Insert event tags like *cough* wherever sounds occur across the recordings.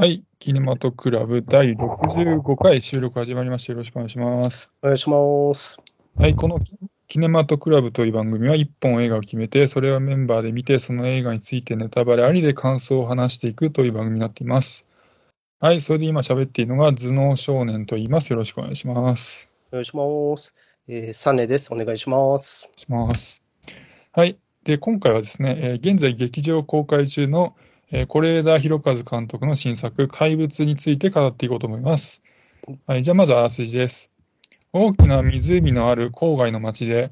はい、キネマトクラブ第65回収録始まりました。よろしくお願いします。お願いします。はい、このキネマトクラブという番組は1本映画を決めて、それをメンバーで見て、その映画についてネタバレありで感想を話していくという番組になっています。はい、それで今喋っているのが頭脳少年と言います。よろしくお願いします。お願いします。えー、サネです。お願いします。します。はい。で、今回はですね、えー現在劇場公開中のえー是枝裕和監督の新作、怪物について語っていこうと思います。はい。じゃあ、まずあらすじです。大きな湖のある郊外の町で、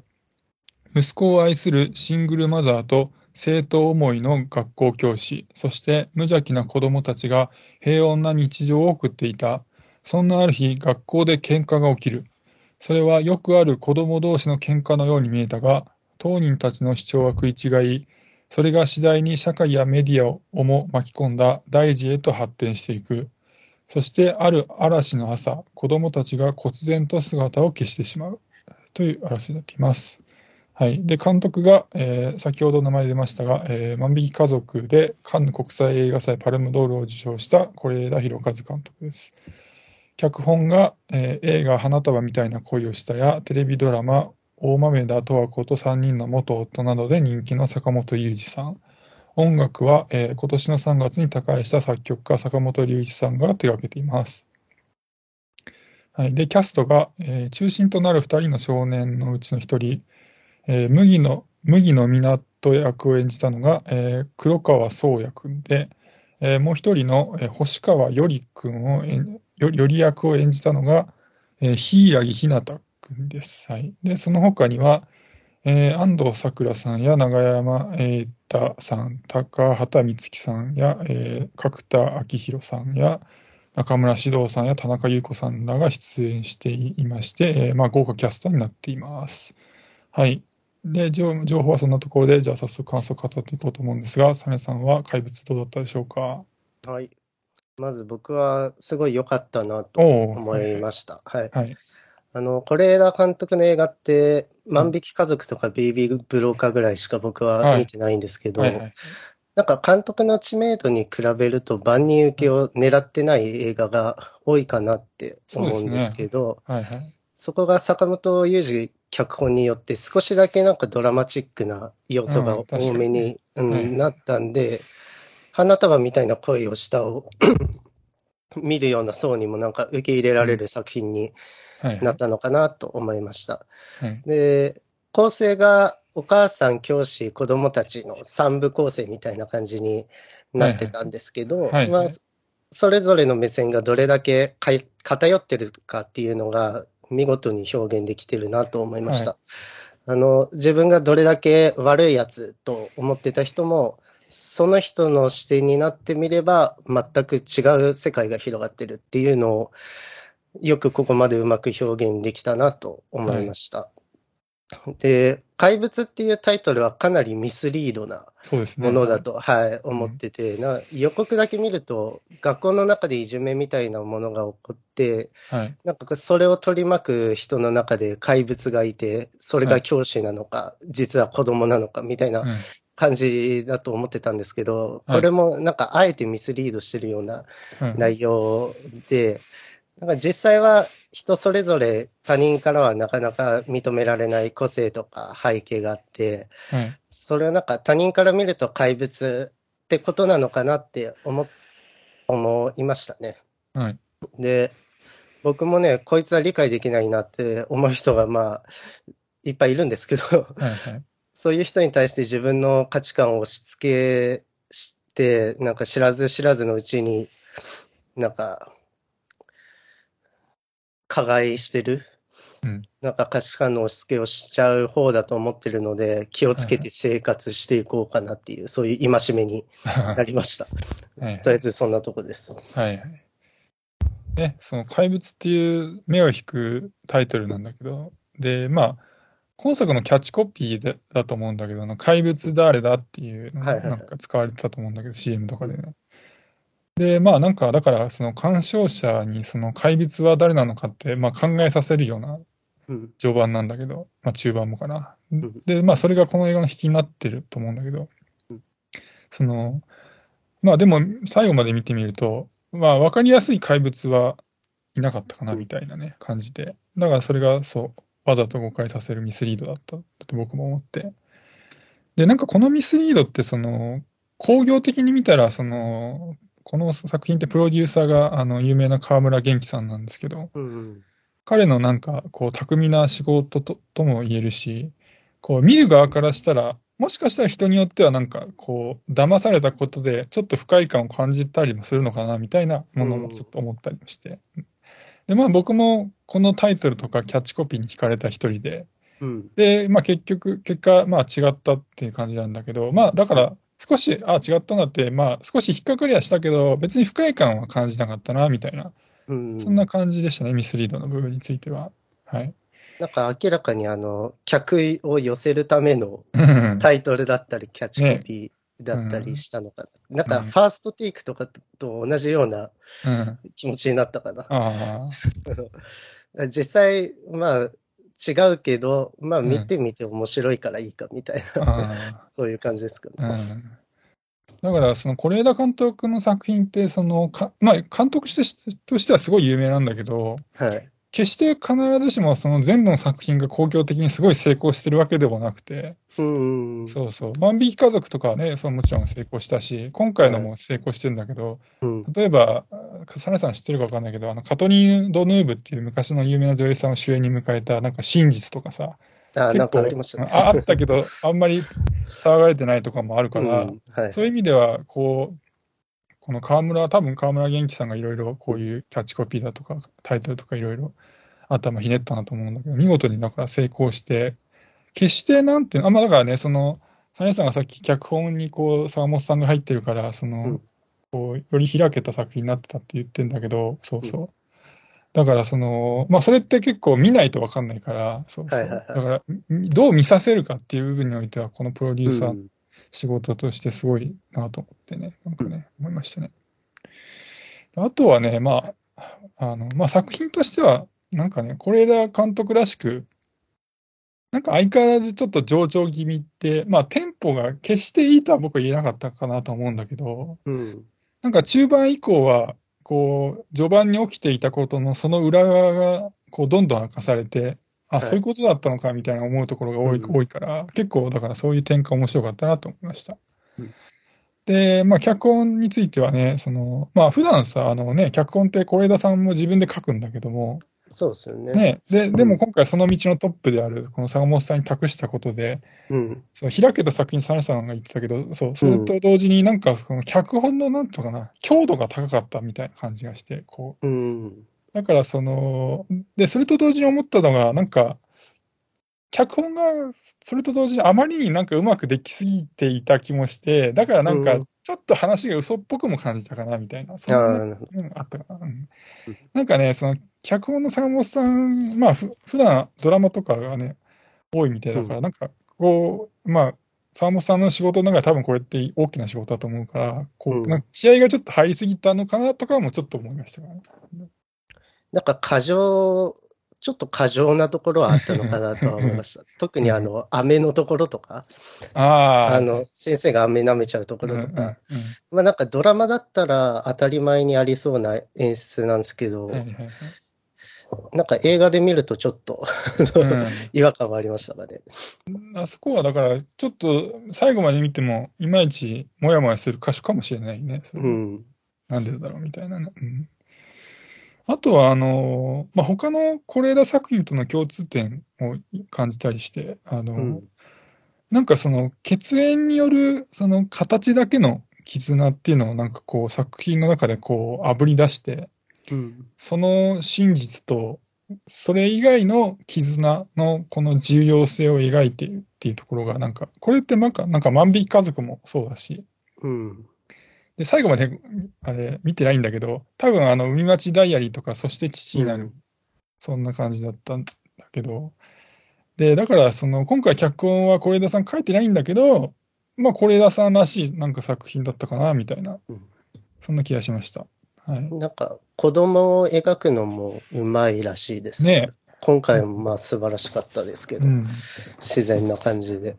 息子を愛するシングルマザーと生徒思いの学校教師、そして無邪気な子供たちが平穏な日常を送っていた。そんなある日、学校で喧嘩が起きる。それはよくある子供同士の喧嘩のように見えたが、当人たちの主張は食い違い、それが次第に社会やメディアをも巻き込んだ大事へと発展していく。そしてある嵐の朝、子供たちが忽然と姿を消してしまう。というあらすじになっています。はい。で、監督が、えー先ほど名前出ましたが、えー万引き家族でカンヌ国際映画祭パルムドールを受賞した是枝裕和監督です。脚本が、えー映画花束みたいな恋をしたやテレビドラマ大豆田十和子と3人の元夫などで人気の坂本龍二さん。音楽は、えー今年の3月に他界した作曲家坂本龍一さんが手掛けています。はい、で、キャストが、えー中心となる2人の少年のうちの1人、えー麦の麦の港役を演じたのが、えー黒川宗也君で、えーもう一人の、えー星川より君をより役を演じたのが、えー、柊ひなた君です。はい。で、その他には、えー安藤サクラさんや永山瑛太さん、高畑充希さんや、えー角田昭弘さんや、中村獅童さんや田中優子さんらが出演していまして、えーまあ、豪華キャストになっています。はい。で、情情報はそんなところで、じゃあ早速感想を語っていこうと思うんですが、サネさんは怪物どうだったでしょうか？はい。まず僕はすごい良かったなと思いました。はい。はい。あの、是枝監督の映画って、万引き家族とかベイビーブローカーぐらいしか僕は見てないんですけど、はいはい。なんか監督の知名度に比べると万人受けを狙ってない映画が多いかなって思うんですけど、はいはい。そこが坂本雄二脚本によって少しだけなんかドラマチックな要素が多めに、うんはいなったんで、花束みたいな恋をしたを *coughs* 見るような層にもなんか受け入れられる作品にはいなったのかなと思いました。はい。で、構成がお母さん、教師、子供たちの三部構成みたいな感じになってたんですけど、はいはいまあ、それぞれの目線がどれだけ偏ってるかっていうのが見事に表現できてるなと思いました。はあの自分がどれだけ悪いやつと思ってた人も、その人の視点になってみれば、全く違う世界が広がってるっていうのを、よくここまでうまく表現できたなと思いました。で、怪物っていうタイトルはかなりミスリードな。ものだと、はい、思ってて、な予告だけ見ると、学校の中でいじめみたいなものが起こって、はい。なんかそれを取り巻く人の中で怪物がいて、それが教師なのか、実は子供なのかみたいなうん感じだと思ってたんですけど、はいこれもなんかあえてミスリードしてるようなはい内容で、なんか実際は人それぞれ他人からはなかなか認められない個性とか背景があって、はい。それをなんか他人から見ると怪物ってことなのかなって思思いましたね。はい。で、僕もね、こいつは理解できないなって思う人がまあ、いっぱいいるんですけど、はい。はい。そういう人に対して自分の価値観を押し付けして、なんか知らず知らずのうちに、なんか、加害してる、うんなんか価値観の押し付けをしちゃう方だと思ってるので、気をつけて生活していこうかなっていう、そういう戒めになりました。はい。とりあえずそんなとこです。はいはい。ね、その怪物っていう目を引くタイトルなんだけど、で、まあ、今作のキャッチコピーでだと思うんだけど、あの怪物誰だっていうなんか使われてたと思うんだけど、CM とかでね。で、まあなんか、だからその鑑賞者にその怪物は誰なのかって、まあ考えさせるようなうん。序盤なんだけど、まあ中盤もかな。んで、まあそれがこの映画の引きになってると思うんだけどうん、その、まあでも最後まで見てみると、まあ、わかりやすい怪物はいなかったかなみたいなね、感じで。だからそれがそう、わざと誤解させるミスリードだったって僕も思って。で、なんかこのミスリードってその、工業的に見たら、その、この作品ってプロデューサーがあの有名な河村元気さんなんですけど、うん、彼のなんかこう巧みな仕事ととも言えるし、こう見る側からしたら、もしかしたら人によってはなんかこう騙されたことでちょっと不快感を感じたりもするのかなみたいなものもちょっと思ったりもして。うん、で、まあ僕もこのタイトルとかキャッチコピーに惹かれた一人で、うん、で、まあ結局、結果、まあ違ったっていう感じなんだけど、まあだから少し、あ、違ったなって、まあ、少し引っかかりはしたけど、別に不快感は感じなかったな、みたいな、うん、そんな感じでしたね、ミスリードの部分については。はい。なんか明らかにあの、客を寄せるためのタイトルだったり、キャッチコピーだったりしたのかな。ねうん、なんか、ファーストテイクとかと同じような気持ちになったかな。うん、*laughs* 実際、まあ、違うけど、まあ見てみて面白いからいいかみたいな、うん、*laughs* そういう感じですかね。うん、だから、その是枝監督の作品って、そのかまあ、監督としてはすごい有名なんだけど、はい、決して必ずしもその全部の作品が公共的にすごい成功してるわけでもなくて、うんそうそう、万引き家族とかはね、そのもちろん成功したし、今回のも成功してるんだけど、はい、例えば、サネさん知ってるか分かんないけど、あのカトリード・ヌーブっていう昔の有名な女優さんを主演に迎えた、なんか真実とかさ、あなんかありましたね。あったけど、あんまり騒がれてないとかもあるから、うんはい、そういう意味では、こう、この河村、多分河村元気さんがいろいろこういうキャッチコピーだとか、タイトルとかいろいろ頭ひねったなと思うんだけど、見事にだから成功して、決してなんていうの、あんまだからね、その、サネさんがさっき脚本にこう、坂本さんが入ってるから、その、うん、こう、より開けた作品になってたって言ってんだけど、そうそう。うん、だからその、まあそれって結構見ないとわかんないから、そうそう。はいはいはい、だから、どう見させるかっていう部分においては、このプロデューサー、仕事としてすごいなと思ってね、なんかね、思いましたね。あとはね、まあ、あの、まあ作品としては、なんかね、是枝監督らしく、なんか相変わらずちょっと上場気味って、まあテンポが決していいとは僕は言えなかったかなと思うんだけど、うん、なんか中盤以降は、こう、序盤に起きていたことのその裏側が、こう、どんどん明かされて、あ、はい、そういうことだったのかみたいな思うところが多いうん、多いから、結構、だからそういう展開面白かったなと思いました。うん、で、まあ、脚本についてはね、その、まあ、普段さ、あのね、脚本って是枝さんも自分で書くんだけども、そうですよね。ねででも今回その道のトップである、この坂本さんに託したことで、うん、そう開けた作品、サネさんが言ってたけど、そう、それと同時になんか、その脚本のなんとかな、強度が高かったみたいな感じがして、こう。うん、だからその、で、それと同時に思ったのが、なんか、脚本がそれと同時にあまりになんかうまくできすぎていた気もして、だからなんか、ちょっと話が嘘っぽくも感じたかなみたいな、そんなあったかな、うん。なんかね、その脚本の坂本さん、まあふ、普段ドラマとかがね、多いみたいだから、うん、なんかこう、まあ、坂本さんの仕事の中で多分これって大きな仕事だと思うから、こう、うん、なんか気合がちょっと入りすぎたのかなとかもちょっと思いました、ね、なんか過剰ちょっと過剰なところはあったのかなとは思いました。*laughs* 特にあの、飴のところとか、ああの、先生が飴舐めちゃうところとか、まあなんかドラマだったら当たり前にありそうな演出なんですけど、なんか映画で見るとちょっと違和感はありましたかね。あそこはだから、ちょっと最後まで見ても、いまいちもやもやする箇所かもしれないね。うん。なんでだろうみたいなね。うんあとは、あの、まあ、他の是枝作品との共通点を感じたりして、あの、うん、なんかその血縁によるその形だけの絆っていうのをなんかこう作品の中でこう炙り出して、うん、その真実とそれ以外の絆のこの重要性を描いているっていうところがなんか、これってなんか、なんか万引き家族もそうだし、うん、で、最後まで、あれ、見てないんだけど、多分あの、海町ダイアリーとか、そして父になる、うん、そんな感じだったんだけど、で、だから、その、今回脚本は是枝さん書いてないんだけど、まあ、是枝さんらしいなんか作品だったかな、みたいな、うん、そんな気がしました。はい。なんか、子供を描くのもうまいらしいですね。ね今回もまあ素晴らしかったですけど、うん、自然な感じで。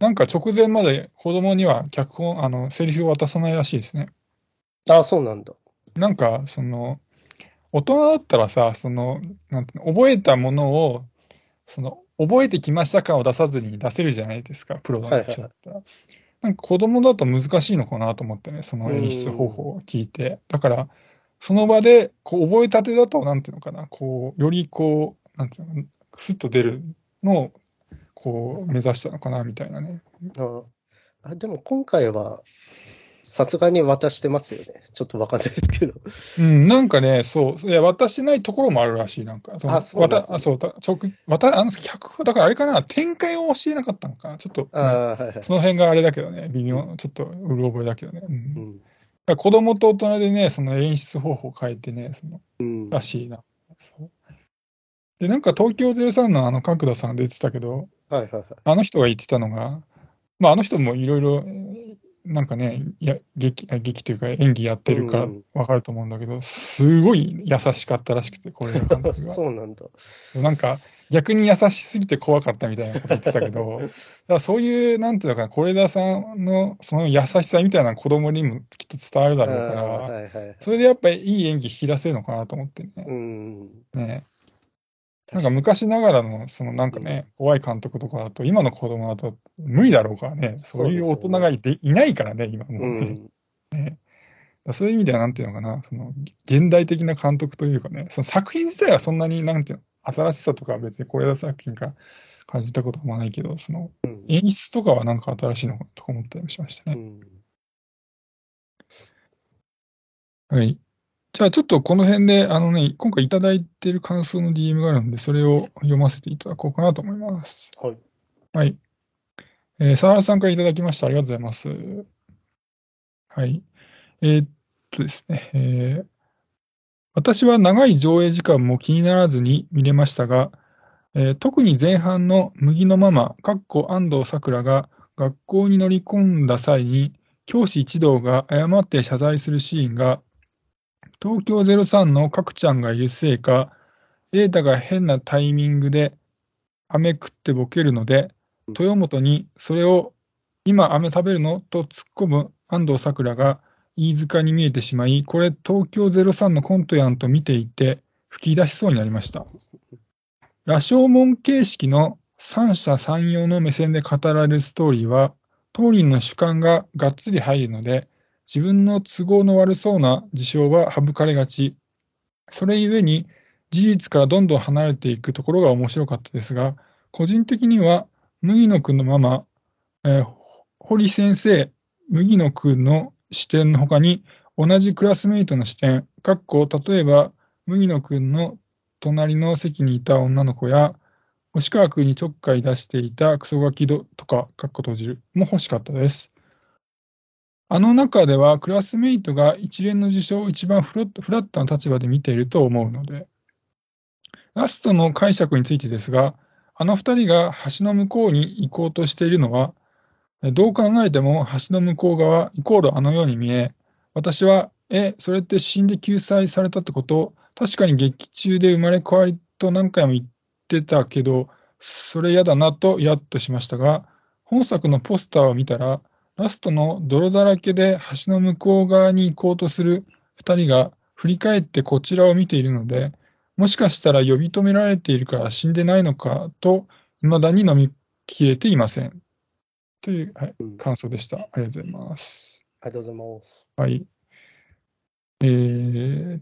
なんか直前まで子供には脚本、あの、セリフを渡さないらしいですね。あ、そうなんだ。なんか、その、大人だったらさ、その、なんていうの覚えたものを、その、覚えてきました感を出さずに出せるじゃないですか、プロの人だったら。なんか子供だと難しいのかなと思ってね、その演出方法を聞いて。だから、その場で、こう、覚えたてだと、なんていうのかな、こう、よりこう、なんていうの、スッと出るのを、こう、目指したのかな、みたいなね。ああでも今回は、さすがに渡してますよね。ちょっとわかんないですけど。うん、なんかね、そう、いや、渡してないところもあるらしい、なんか。あそうですねそう、だ直、渡、あの、脚だからあれかな、展開を教えなかったのかな、ちょっと、ああ、はいはい。その辺があれだけどね、微妙、ちょっとうる覚えだけどね。うんうん。子供と大人でね、その演出方法を変えてね、その、うん。らしいな。そうで、なんか東京03のあの角田さんが出てたけど、はいはいはい。あの人が言ってたのが、まああの人もいろいろ、なんかね、いや劇あ劇というか演技やってるからうんわかると思うんだけど、すごい優しかったらしくて、これ監督が。*laughs* そうなんだ。なんか逆に優しすぎて怖かったみたいなこと言ってたけど、*laughs* だそういう、なんていうのかな、是枝さんのその優しさみたいなの子供にもきっと伝わるだろうから、はいはい。それでやっぱりいい演技引き出せるのかなと思ってね。うん。ねなんか昔ながらの、そのなんかね、怖い監督とかだと、今の子供だと無理だろうからね、そういう大人がいていないからね、今もううね。ん。ねそういう意味では、なんていうのかな、その現代的な監督というかね、その作品自体はそんなに、なんていうの、新しさとかは別に是枝作品から感じたこともないけど、そのうん演出とかはなんか新しいのかなとか思ったりもしましたね。うん。はい。じゃあちょっとこの辺で、あのね、今回いただいている感想の DM があるので、それを読ませていただこうかなと思います。はい。はい。えー、沢原さんからいただきました。ありがとうございます。はい。えーっとですね、えー私は長い上映時間も気にならずに見れましたが、えー特に前半の麦のママ、かっこ安藤サクラが学校に乗り込んだ際に、教師一同が誤って謝罪するシーンが、東京03の角ちゃんがいるせいか、瑛太が変なタイミングで飴食ってボケるので、豊本にそれを今飴食べるの？と突っ込む安藤サクラが飯塚に見えてしまい、これ東京03のコントやんと見ていて吹き出しそうになりました。羅生門形式の三者三様の目線で語られるストーリーは、当人の主観ががっつり入るので、自分の都合の悪そうな事象は省かれがち。それゆえに事実からどんどん離れていくところが面白かったですが、個人的には麦野くんのママ、えー堀先生、麦野くんの視点の他に、同じクラスメイトの視点、かっこ例えば麦野くんの隣の席にいた女の子や、星川くんにちょっかい出していたクソガキどとか、かっこ閉じる、も欲しかったです。あの中では、クラスメイトが一連の事象を一番フラットな立場で見ていると思うので、ラストの解釈についてですが、あの二人が橋の向こうに行こうとしているのは、どう考えても橋の向こう側イコールあのように見え、私は、え、それって死んで救済されたってこと？確かに劇中で生まれ変わりと何回も言ってたけど、それ嫌だなとイラッとしましたが、本作のポスターを見たら、ラストの泥だらけで橋の向こう側に行こうとする二人が振り返ってこちらを見ているので、もしかしたら呼び止められているから死んでないのかと、未だに飲みきれていません。という、はいうん、感想でした。ありがとうございます。ありがとうございます。はい。えー、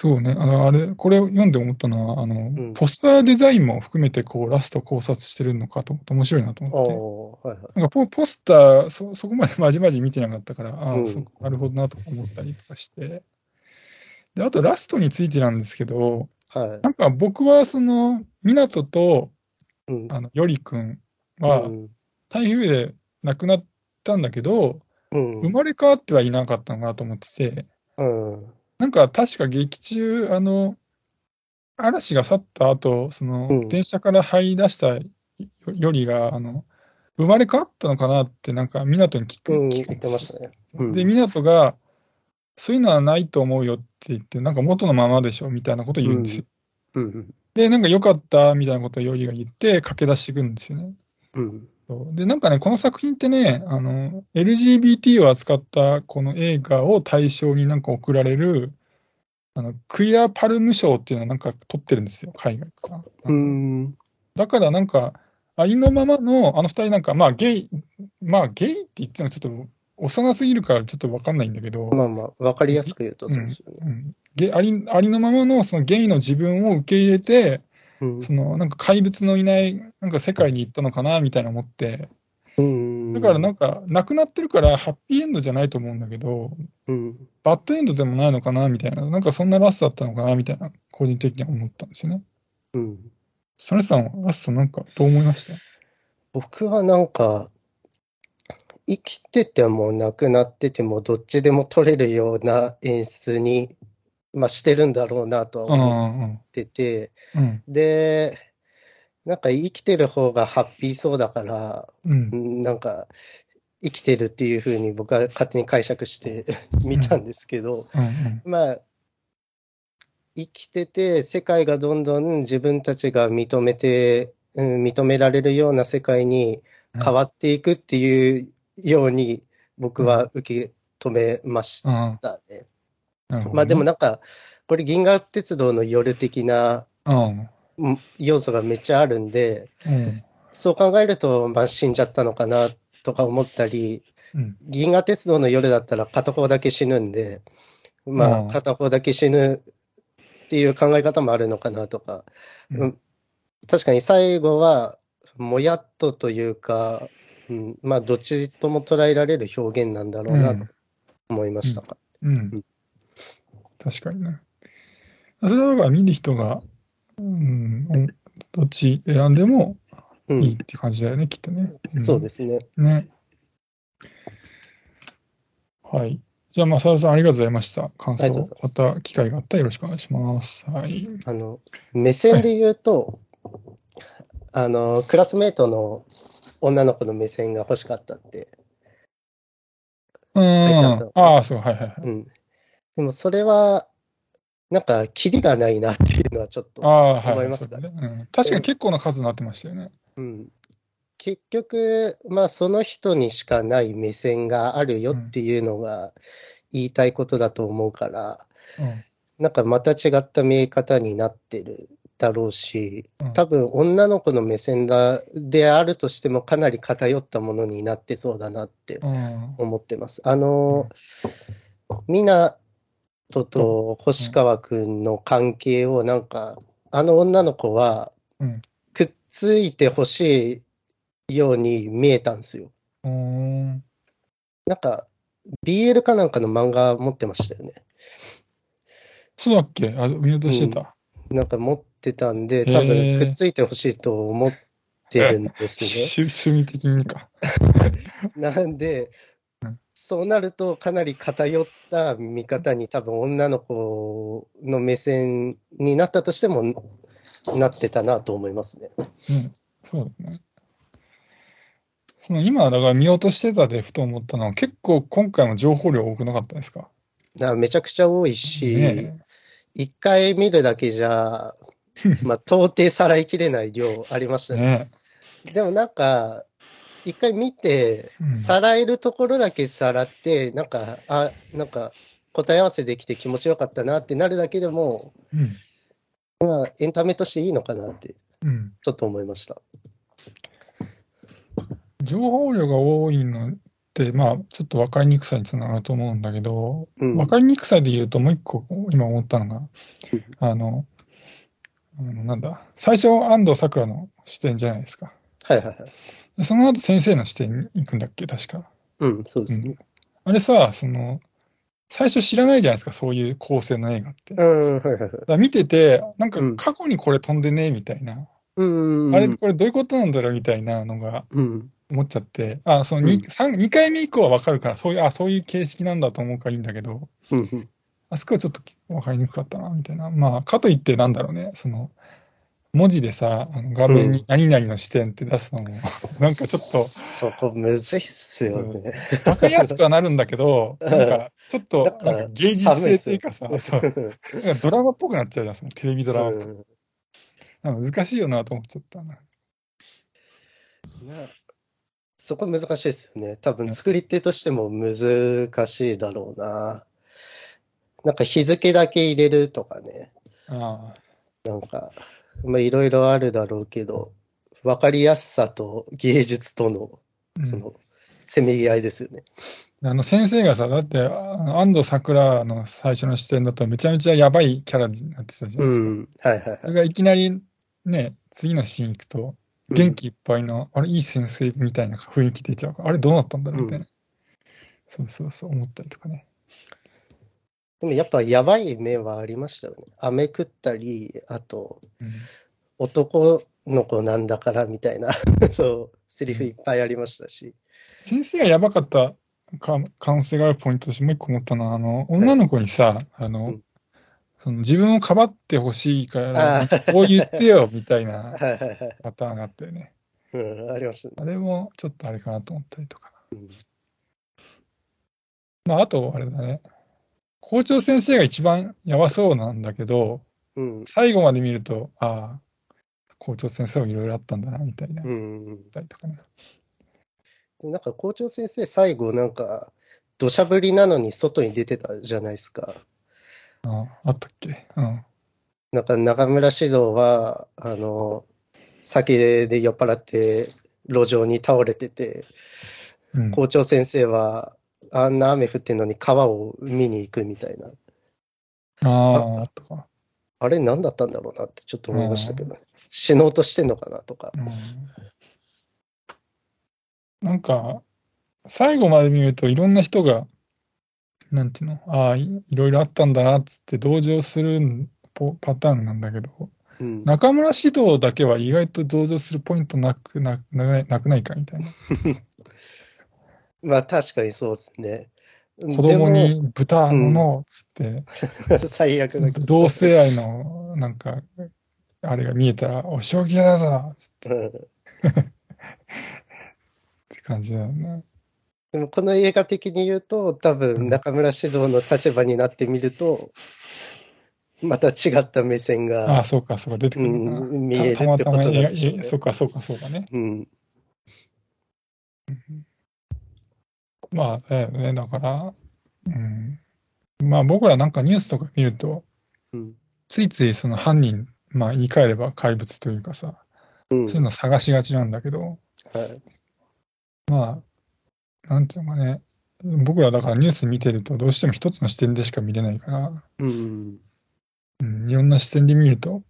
そうね、あの、あれ、これを読んで思ったのは、あの、んポスターデザインも含めて、こう、ラスト考察してるのかと思って面白いなとあ思って。あ、はいはい。なんかポポスターそ、そこまで *laughs* まじまじ見てなかったから、ああ、うんそなるほどなと思ったりとかして。で、あとラストについてなんですけど、はい。なんか僕はその、湊と、うん。あの、よりくんはう、ん。台風で亡くなったんだけど、うん。生まれ変わってはいなかったのかなと思ってて、うん。なんか確か劇中、あの、嵐が去った後、その、うん電車から這い出したよよりが、あの、生まれ変わったのかなって、なんか、湊に聞く。うん、聞く言ってましたね。うんで、湊が、そういうのはないと思うよって言って、なんか元のままでしょみたいなことを言うんですよ。うん。で、なんか良かったみたいなことをよりが言って、駆け出していくんですよね。うん。で、なんかね、この作品ってね、あの、LGBT を扱ったこの映画を対象になんか贈られる、あの、クイアパルム賞っていうのをなんか取ってるんですよ、海外から。うん。だからなんか、ありのままの、あの二人なんか、まあゲイ、まあゲイって言ってもちょっと幼すぎるからちょっとわかんないんだけど、まあまあ、わかりやすく言うとそうですよね。うん、ゲありありのままのそのゲイの自分を受け入れて、うんそのなんか怪物のいないなんか世界に行ったのかなみたいな思って、うん。だからなんか、亡くなってるからハッピーエンドじゃないと思うんだけど、うん。バッドエンドでもないのかなみたいな、なんかそんなラストだったのかなみたいな、個人的には思ったんですよね。うん。サネさんはラストなんかどう思いました？僕はなんか、生きてても亡くなっててもどっちでも取れるような演出に、まあ、してるんだろうなと思んうんってて、うん。で、なんか生きてる方がハッピーそうだから、うん。うんなんか生きてるっていうふうに僕は勝手に解釈して *laughs* 見たんですけど、うんまあ、生きてて、世界がどんどん自分たちが認めて、うん、認められるような世界に変わっていくっていうように、僕は受け止めましうんうん。たね。ね。まあでもなんか、これ、銀河鉄道の夜的なうん。うん要素がめっちゃあるんで、うん。そう考えると、まあ、死んじゃったのかなとか思ったり、うん。銀河鉄道の夜だったら片方だけ死ぬんで、まうん。あ、片方だけ死ぬっていう考え方もあるのかなとか、うん。うん。確かに最後は、もやっとというか、うん、まあ、どっちとも捉えられる表現なんだろうなと思いましたか。うん確かにね。それはだから見る人が、うん、どっち選んでもうん、いいって感じだよね、きっとね。そうですね。す。ね。はい。じゃあ、まさるさんありがとうございました。感想また機会があったらよろしくお願いします。はい。あの、目線で言うと、あの、クラスメートの女の子の目線が欲しかったってうん。ああ、そう、はいはいはい。うん。でもそれは、なんか、キリがないなっていうのはちょっと。思いますそうだねうん。確かに結構な数になってましたよね。うん。結局、まあ、その人にしかない目線があるよっていうのが言いたいことだと思うから、うん。なんかまた違った見え方になってるだろうしうん、多分女の子の目線だであるとしてもかなり偏ったものになってそうだなってうん。思ってます。あの、みなとと星川くんの関係をなんか、あの女の子はうん。くっついてほしいように見えたんですよ。うん。なんか、BL かなんかの漫画持ってましたよね。そうだっけ？あ、見落としてた。なんか持ってたんで、多分くっついてほしいと思ってるんですね。趣 *laughs* 趣味的にか。*laughs* なんでうん、そうなるとかなり偏った見方に多分女の子の目線になったとしてもなってたなと思いますね。うん。そうだね。その今、だから見落としてたでふと思ったのは、結構今回も情報量多くなかったですか？めちゃくちゃ多いし、ね一回見るだけじゃ、*laughs* まあ、到底さらいきれない量ありましたえ。ね。ねでもなんか、一回見てう、んさらえるところだけさらって、なんか、あ、なんか、答え合わせできて気持ちよかったなってなるだけでも、え。まあ、エンタメとしていいのかなって、うん。うん。ちょっと思いました。情報量が多いのって、まあ、ちょっと分かりにくさにつながると思うんだけど、うん分かりにくさで言うと、もう一個今思ったのがうん、あの、あのなんだ、最初、安藤サクラの視点じゃないですか。はいはいはい。でその後、先生の視点に行くんだっけ、確か。うん、そうですね。あれさ、その、最初知らないじゃないですか、そういう構成の映画って。はいはいはい。ら見てて、なんかうん過去にこれ飛んでねえみたいな、うん、あれ、これどういうことなんだろうみたいなのがうん、思っちゃって、あ、その 2,、うん三二回目以降はわかるから、そういう、あ、そういう形式なんだと思うからいいんだけど、うん、うん。あそこはちょっとわかりにくかったな、みたいな。まあ、かといってなんだろうね、その、文字でさ、あの画面に何々の視点って出すのも、*laughs* なんかちょっと、そこむずいっすよね。わかりやすくはなるんだけど、なんか、ちょっと、芸術性っていうかさ、そう、うなんかドラマっぽくなっちゃうじゃん、そのテレビドラマっぽく。ん難しいよなと思っちゃったな。なそこ難しいですよね。多分作り手としても難しいだろうな。なんか日付だけ入れるとかね。あなんか、まあいろいろあるだろうけど、わかりやすさと芸術との、あ、その、せめぎ合いですよね。あの先生がさ、だって、安藤サクラの最初の視点だとめちゃめちゃやばいキャラになってたじゃなういですか。ん。はいはいはい。それがいきなりね、次のシーン行くと、元気いっぱいの、あれ、いい先生みたいな雰囲気出ちゃうから、あれ、どうなったんだろうみたいな。そうそうそう、思ったりとかね。でもやっぱやばい面はありましたよね。飴食ったり、あと、うん男の子なんだからみたいな、*laughs* そう、セリフいっぱいありましたし。先生がやばかったか可能性があるポイントとしてもう一個思ったのは、あの、女の子にさ、あの、うんその自分をかばってほしいから、こう言ってよ、みたいな *laughs* はいはいはい。パターンがあったよね。うん、ありましたね。あれもちょっとあれかなと思ったりとか。うんまあ、あと、あれだね。校長先生が一番やばそうなんだけど、うん。最後まで見ると、ああ、校長先生もいろいろあったんだな、みたいな、うん。たりとかね。なんか校長先生、最後、なんか、土砂降りなのに外に出てたじゃないですか。ああ、あったっけ？うん。なんか中村獅童は、あの、酒で酔っ払って路上に倒れてて、うん、校長先生は、あんな雨降ってんのに川を見に行くみたいな。ああ、あったか。あれ何だったんだろうなってちょっと思いましたけど、死のうとしてんのかなとか。うん。なんか、最後まで見るといろんな人が、なんていうの、ああ、いいろいろあったんだなっつって同情するポパターンなんだけど、うん。中村獅童だけは意外と同情するポイントなくなななくないかみたいな。*laughs* まあ確かにそうですね。子供に豚ののっつって、*laughs* 最悪だけど。同性愛のなんか、あれが見えたら、お仕置き屋だぞっつっうんて感じだよね。でもこの映画的に言うと、多分中村獅童の立場になってみると、また違った目線ああ、が、そうか、そうか、出て。うん見えるってことなんでしょうねえそうか、そうか、そうだね。うん、まあ、だよね、だから、うん。まあ僕らなんかニュースとか見ると、うん、ついついその犯人、まあ言い換えれば怪物というかさ、うん。そういうの探しがちなんだけど、はい。まあ、なんていうのかね、僕らだからニュース見てるとどうしても一つの視点でしか見れないから、うん、うん、いろんな視点で見ると、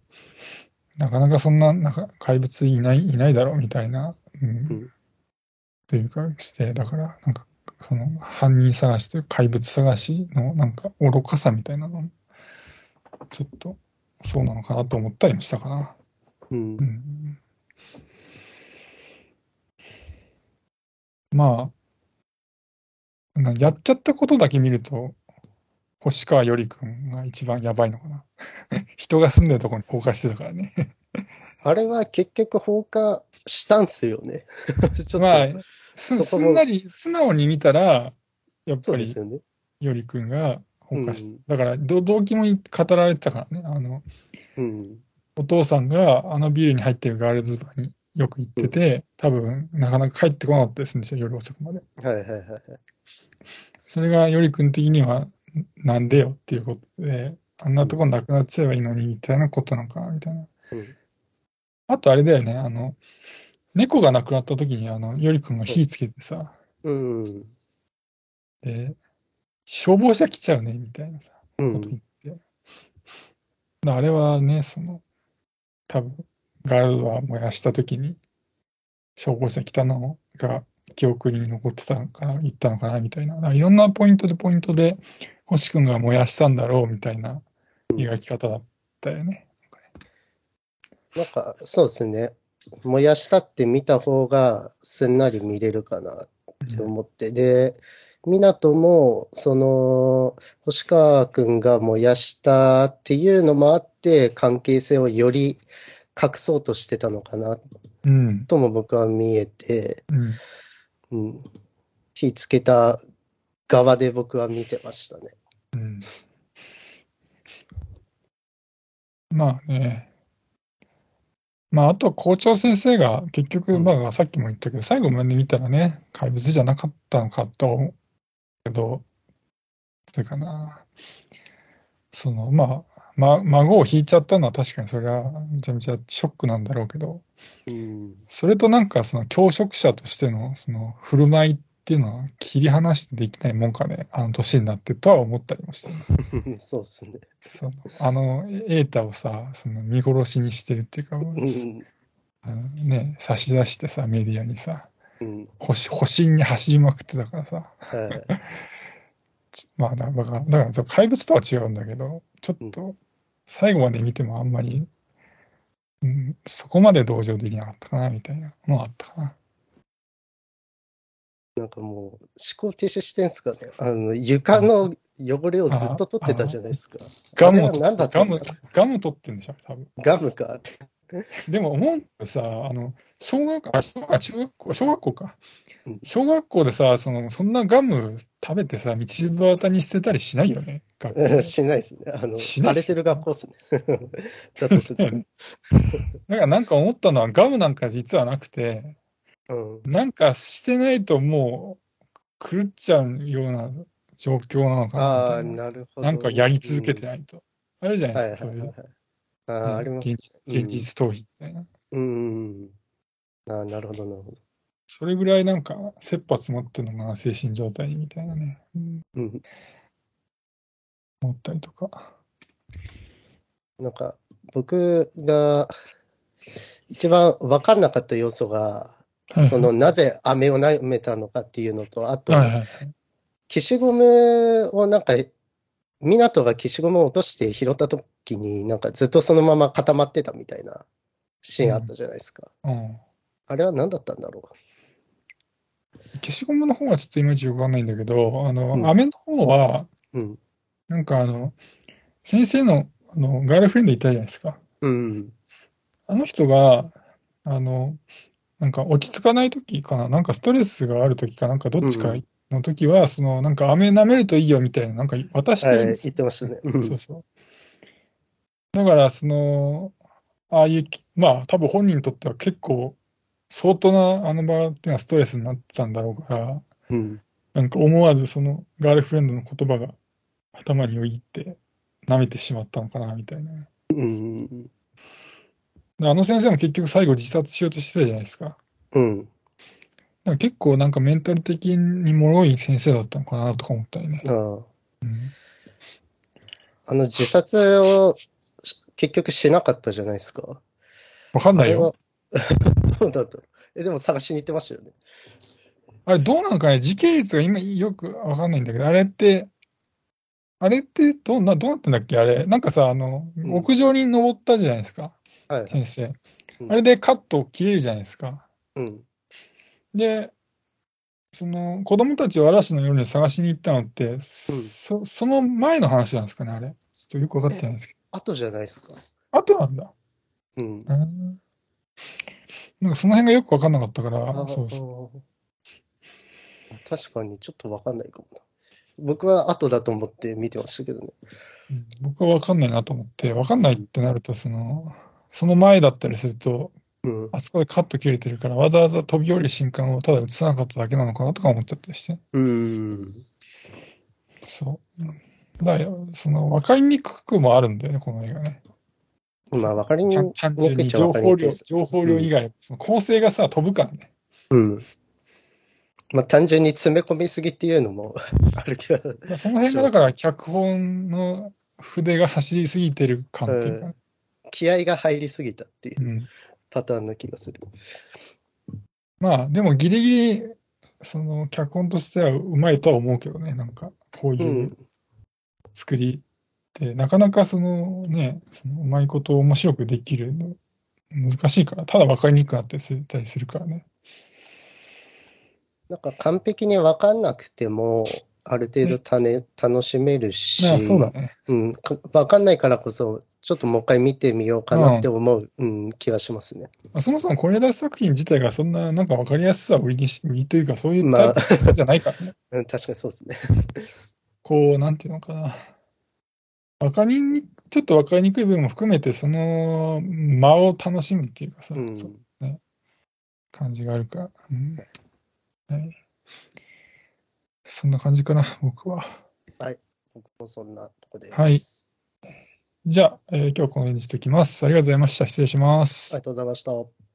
なかなかそんななんか怪物いない、いないだろうみたいな、うん。うん。というかして、だからなんかその犯人探しというか怪物探しのなんか愚かさみたいなのも、ちょっとそうなのかなと思ったりもしたかな。うんう、んまあ、なやっちゃったことだけ見ると、星川よりくんが一番やばいのかな。*laughs* 人が住んでるところに放火してたからね。あれは結局放火したんすよね。*laughs* ちょっと、まあ、すすんなり、素直に見たら、やっぱりね。よりくんが放火しうんだからど動機も語られてたからね。あの、うん、お父さんがあのビルに入ってるガールズバーによく行ってて、多分なかなか帰ってこなかったですんですよ、夜遅くまで。はいはいはいはい。それがより君的には、なんでよっていうことで、あんなとこなくなっちゃえばいいのにみたいなことなのかなみたいな。うんあとあれだよね、あの、猫が亡くなった時に、あの、より君が火つけてさ、うん、で、消防車来ちゃうね、みたいなさ、うんこと言って。だあれはね、その、多分、ガールドは燃やした時に、消防車来たのが記憶に残ってたのかな、言ったのかな、みたいな。だからいろんなポイントでポイントで、星君が燃やしたんだろう、みたいな描き方だったよね。なんか、そうですね。燃やしたって見た方がすんなり見れるかなって思って。で、湊も、その、星川くんが燃やしたっていうのもあって、関係性をより隠そうとしてたのかなうん。とも僕は見えて、うん。うん、火つけた側で僕は見てましたね。うん。まあね。まあ、あと校長先生が結局、うんまあ、さっきも言ったけど、最後まで見たらね、怪物じゃなかったのかとは思うけど、それかな。その、まあ、ま、孫を引いちゃったのは確かにそれはめちゃめちゃショックなんだろうけど、うん。それとなんかその教職者としてのその振る舞いっていうのは切り離してできないもんかね、あの年になってとは思ったりもして *laughs* ね、そうですね。そのあの、瑛太をさ、その見殺しにしてるっていうか、うん。あのね、差し出してさ、メディアにさ、うん。保身に走りまくってたからさ、はい。*laughs* まあ、だだから、だからそう怪物とは違うんだけど、ちょっと最後まで見てもあんまり、うん、そこまで同情できなかったかな、みたいなのはあったかな。なんかもう、思考停止してんすかね。あの、床の汚れをずっと取ってたじゃないですか。ガムをあれは何だガムガム取ってんでしょ、多分。ガムか。でも思うんだけどさ、あの、小学あ、小あ中学校、小学校かうん。小学校でさ、その、そんなガム食べてさ、道端に捨てたりしないよね、*laughs* しないですね。あの、荒れてる学校ですね。*laughs* だとすると。*laughs* だからなんか思ったのは、ガムなんか実はなくて、うん。なんかしてないともう狂っちゃうような状況なのかああ、なるほど。なんかやり続けてないと。あるじゃうん。はいですか、はいはいはい。ああ、あります。現実現実逃避みたいな。うん。ああ、なるほど、なるほど。それぐらいなんか、切羽詰まってるのかな、精神状態にみたいなね、うんうん。思ったりとか。なんか、僕が一番分かんなかった要素が、はいその、なぜ飴を舐めたのかっていうのと、あと。消しゴムをなんか、湊が消しゴムを落として拾ったときに、なんかずっとそのまま固まってたみたいなシーンあったじゃないですか。うん。あれは何だったんだろ消しゴムの方はちょっといまいちよくわかんないんだけど、あの、うん飴の方は、う。うん。なんかあの、先生のあのガールフレンドいたじゃないですか。うん。あの人が、あの、なんか落ち着かない時かな、なんかストレスがある時かなんかどっちかの時は、そのなんか飴舐めるといいよみたいな、なんか渡してはい、るんですよ。言ってましたね。うんそうそう。だから、その、ああいうき、まあ、多分本人にとっては結構、相当なあの場っていうのはストレスになってたんだろうから、うん。なんか思わずそのガールフレンドの言葉が頭によぎって舐めてしまったのかな、みたいな。うん。であの先生も結局最後自殺しようとしてたじゃないですか。うん。だから結構なんかメンタル的に脆い先生だったのかなとか思ったりね。ああ。うん、あの自殺をし結局しなかったじゃないですか。わかんないよ。ど *laughs* うだったのえ、でも探しに行ってましたよね。あれどうなのかね時系列が今よくわかんないんだけど、あれって、あれってどうな、どうなってんだっけあれ。なんかさ、あの、うん屋上に登ったじゃないですか、はい。先生。うんあれでカット切れるじゃないですか。うん。で、その子供たちを嵐の夜に探しに行ったのって、そその前の話なんですかね、あれ。ちょっとよくわかってないんですけ後じゃないですか。ど。あとなんだ。うん。うんなんかその辺がよくわかんなかったから、あそうそう。あ確かにちょっとわかんないかもな。僕は後だと思って見てましたけどね。うん僕はわかんないなと思って、わかんないってなると、その、その前だったりすると、うん。あそこでカット切れてるから、わざわざ飛び降りる瞬間をただ映さなかっただけなのかなとか思っちゃったりして。うん。そう。うんだから、その、わかりにくくもあるんだよね、この映画ね。まあ、わかりに単単純にくいっちゃ情報量。情報量以外、その構成がさ、飛ぶからね。うん。まあ、単純に詰め込みすぎっていうのも *laughs* あるけど。まあその辺がだから、脚本の筆が走りすぎてる感っていうかね、気合が入りすぎたっていううん。パターンな気がする。まあ、でもギリギリ、その、脚本としてはうまいとは思うけどね、なんか、こうう。いうん作りって、なかなかそのね、そのうまいことを面白くできるの難しいから、ただ分かりにくくなってたりするからね。なんか完璧にわかんなくても、ある程度たね、楽しめるし、まあ、そうだね。うん、かわかんないからこそ、ちょっともう一回見てみようかなって思う、うん気がしますね。まあそもそも是枝作品自体がそんな、なんか分かりやすさを売りにし、売りというか、そういうまあタイプじゃないからね。*laughs* うん、確かにそうですね。こう、なんていうのかな。わかりに、ちょっとわかりにくい部分も含めて、その間を楽しむっていうかさ、うんそうね、感じがあるから、うんはい。そんな感じかな、僕は。僕もそんなとこです。はいじゃあ、えー今日この辺にしておきます。ありがとうございました。失礼します。ありがとうございました。